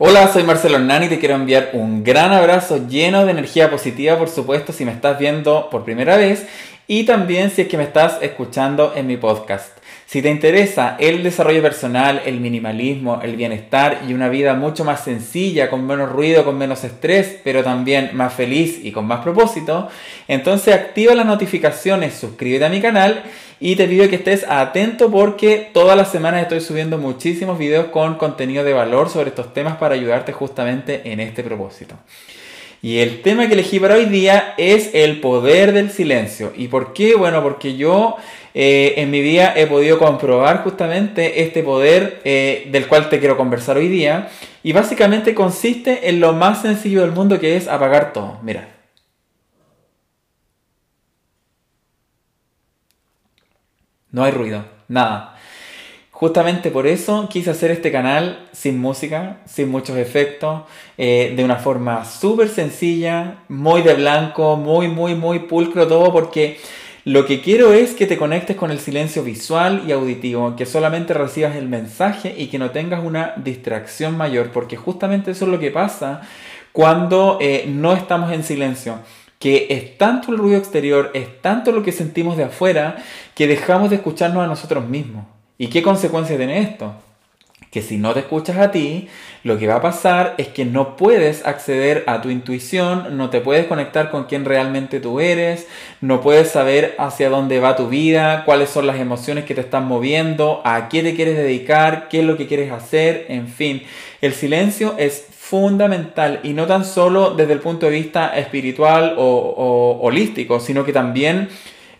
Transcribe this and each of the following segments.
Hola, soy Marcelo Hernán y te quiero enviar un gran abrazo lleno de energía positiva, por supuesto, si me estás viendo por primera vez y también si es que me estás escuchando en mi podcast. Si te interesa el desarrollo personal, el minimalismo, el bienestar y una vida mucho más sencilla, con menos ruido, con menos estrés, pero también más feliz y con más propósito, entonces activa las notificaciones, suscríbete a mi canal y te pido que estés atento porque todas las semanas estoy subiendo muchísimos videos con contenido de valor sobre estos temas para ayudarte justamente en este propósito. Y el tema que elegí para hoy día es el poder del silencio. ¿Y por qué? Bueno, porque yo eh, en mi vida he podido comprobar justamente este poder eh, del cual te quiero conversar hoy día. Y básicamente consiste en lo más sencillo del mundo que es apagar todo. Mira. No hay ruido, nada. Justamente por eso quise hacer este canal sin música, sin muchos efectos, eh, de una forma súper sencilla, muy de blanco, muy, muy, muy pulcro todo, porque lo que quiero es que te conectes con el silencio visual y auditivo, que solamente recibas el mensaje y que no tengas una distracción mayor, porque justamente eso es lo que pasa cuando eh, no estamos en silencio que es tanto el ruido exterior, es tanto lo que sentimos de afuera, que dejamos de escucharnos a nosotros mismos. ¿Y qué consecuencia tiene esto? Que si no te escuchas a ti, lo que va a pasar es que no puedes acceder a tu intuición, no te puedes conectar con quién realmente tú eres, no puedes saber hacia dónde va tu vida, cuáles son las emociones que te están moviendo, a qué te quieres dedicar, qué es lo que quieres hacer, en fin. El silencio es fundamental y no tan solo desde el punto de vista espiritual o, holístico, sino que también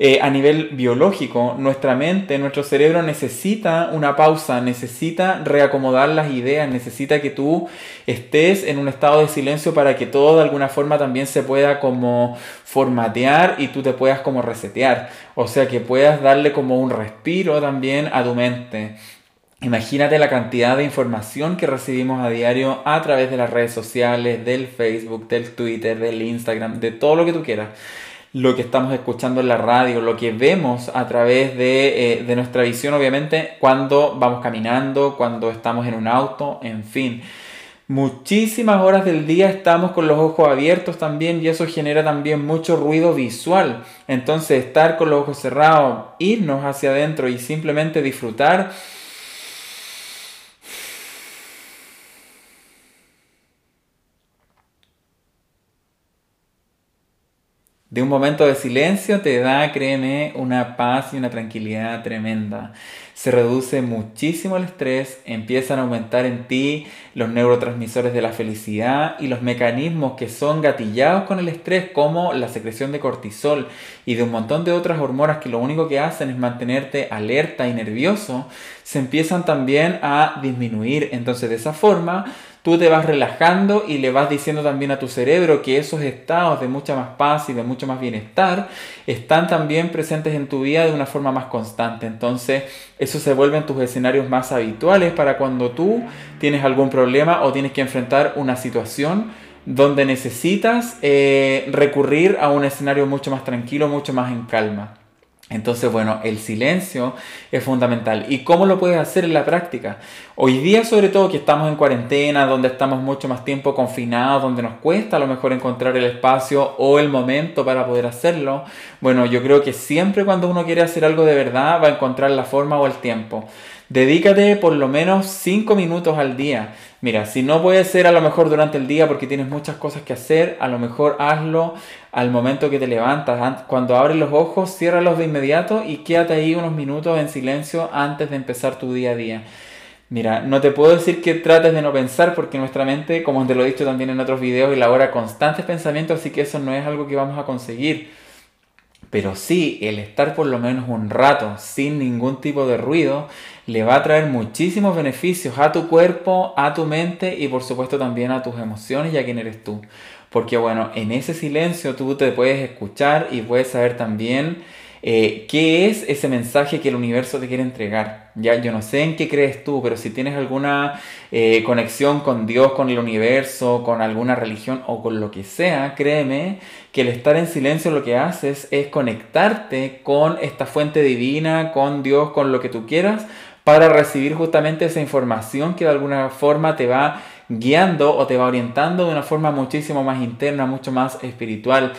eh, a nivel biológico, nuestra mente, nuestro cerebro necesita una pausa, necesita reacomodar las ideas, necesita que tú estés en un estado de silencio para que todo de alguna forma también se pueda como formatear y tú te puedas como resetear. O sea, que puedas darle como un respiro también a tu mente. Imagínate la cantidad de información que recibimos a diario a través de las redes sociales, del Facebook, del Twitter, del Instagram, de todo lo que tú quieras. Lo que estamos escuchando en la radio, lo que vemos a través de, eh, nuestra visión, obviamente, cuando vamos caminando, cuando estamos en un auto, en fin. Muchísimas horas del día estamos con los ojos abiertos también y eso genera también mucho ruido visual. Entonces estar con los ojos cerrados, irnos hacia adentro y simplemente disfrutar de un momento de silencio te da, créeme, una paz y una tranquilidad tremenda. Se reduce muchísimo el estrés, empiezan a aumentar en ti los neurotransmisores de la felicidad y los mecanismos que son gatillados con el estrés, como la secreción de cortisol y de un montón de otras hormonas que lo único que hacen es mantenerte alerta y nervioso, se empiezan también a disminuir. Entonces, de esa forma, tú te vas relajando y le vas diciendo también a tu cerebro que esos estados de mucha más paz y de mucho más bienestar están también presentes en tu vida de una forma más constante. Entonces, eso se vuelve en tus escenarios más habituales para cuando tú tienes algún problema o tienes que enfrentar una situación donde necesitas eh, recurrir a un escenario mucho más tranquilo, mucho más en calma. Entonces, bueno, el silencio es fundamental. ¿Y cómo lo puedes hacer en la práctica? Hoy día, sobre todo, que estamos en cuarentena, donde estamos mucho más tiempo confinados, donde nos cuesta a lo mejor encontrar el espacio o el momento para poder hacerlo, bueno, yo creo que siempre cuando uno quiere hacer algo de verdad va a encontrar la forma o el tiempo. Dedícate por lo menos 5 minutos al día. Mira, si no puede ser a lo mejor durante el día porque tienes muchas cosas que hacer, a lo mejor hazlo al momento que te levantas. Cuando abres los ojos, ciérralos de inmediato y quédate ahí unos minutos en silencio antes de empezar tu día a día. Mira, no te puedo decir que trates de no pensar porque nuestra mente, como te lo he dicho también en otros videos, elabora constantes pensamientos, así que eso no es algo que vamos a conseguir. Pero sí, el estar por lo menos un rato sin ningún tipo de ruido le va a traer muchísimos beneficios a tu cuerpo, a tu mente y por supuesto también a tus emociones y a quién eres tú. Porque bueno, en ese silencio tú te puedes escuchar y puedes saber también eh, qué es ese mensaje que el universo te quiere entregar. Ya, yo no sé en qué crees tú, pero si tienes alguna eh, conexión con Dios, con el universo, con alguna religión o con lo que sea, créeme que el estar en silencio lo que haces es conectarte con esta fuente divina, con Dios, con lo que tú quieras, para recibir justamente esa información que de alguna forma te va guiando o te va orientando de una forma muchísimo más interna, mucho más espiritual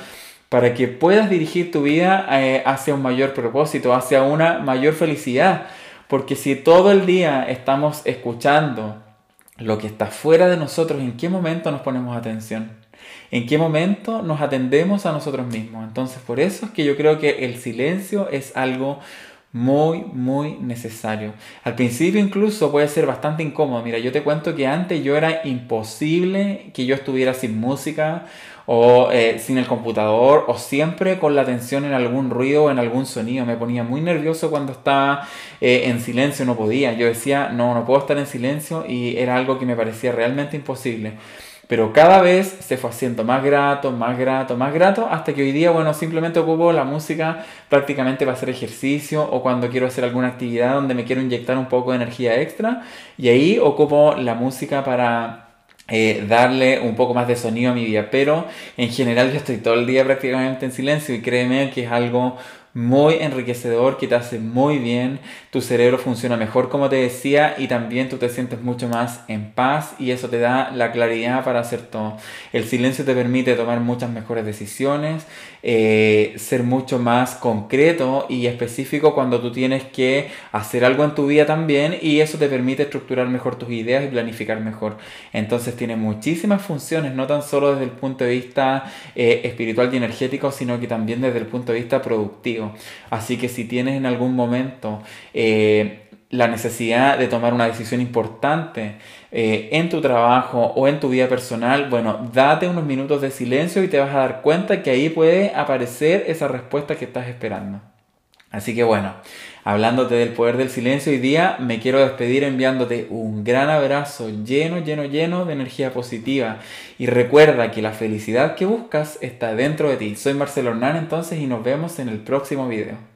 para que puedas dirigir tu vida eh, hacia un mayor propósito, hacia una mayor felicidad. Porque si todo el día estamos escuchando lo que está fuera de nosotros, ¿en qué momento nos ponemos atención? ¿En qué momento nos atendemos a nosotros mismos? Entonces, por eso es que yo creo que el silencio es algo muy, muy necesario. Al principio incluso puede ser bastante incómodo. Mira, yo te cuento que antes yo era imposible que yo estuviera sin música o eh, sin el computador o siempre con la atención en algún ruido o en algún sonido. Me ponía muy nervioso cuando estaba eh, en silencio, no podía. Yo decía, no, no puedo estar en silencio y era algo que me parecía realmente imposible. Pero cada vez se fue haciendo más grato, más grato, más grato, hasta que hoy día, bueno, simplemente ocupo la música prácticamente para hacer ejercicio o cuando quiero hacer alguna actividad donde me quiero inyectar un poco de energía extra. Y ahí ocupo la música para eh, darle un poco más de sonido a mi vida. Pero en general yo estoy todo el día prácticamente en silencio y créeme que es algo muy enriquecedor, que te hace muy bien, tu cerebro funciona mejor como te decía y también tú te sientes mucho más en paz y eso te da la claridad para hacer todo. El silencio te permite tomar muchas mejores decisiones, eh, ser mucho más concreto y específico cuando tú tienes que hacer algo en tu vida también y eso te permite estructurar mejor tus ideas y planificar mejor. Entonces tiene muchísimas funciones, no tan solo desde el punto de vista eh, espiritual y energético, sino que también desde el punto de vista productivo. Así que si tienes en algún momento eh, la necesidad de tomar una decisión importante eh, en tu trabajo o en tu vida personal, bueno, date unos minutos de silencio y te vas a dar cuenta que ahí puede aparecer esa respuesta que estás esperando. Así que bueno, hablándote del poder del silencio hoy día, me quiero despedir enviándote un gran abrazo lleno, lleno, lleno de energía positiva. Y recuerda que la felicidad que buscas está dentro de ti. Soy Marcelo Hernán entonces y nos vemos en el próximo video.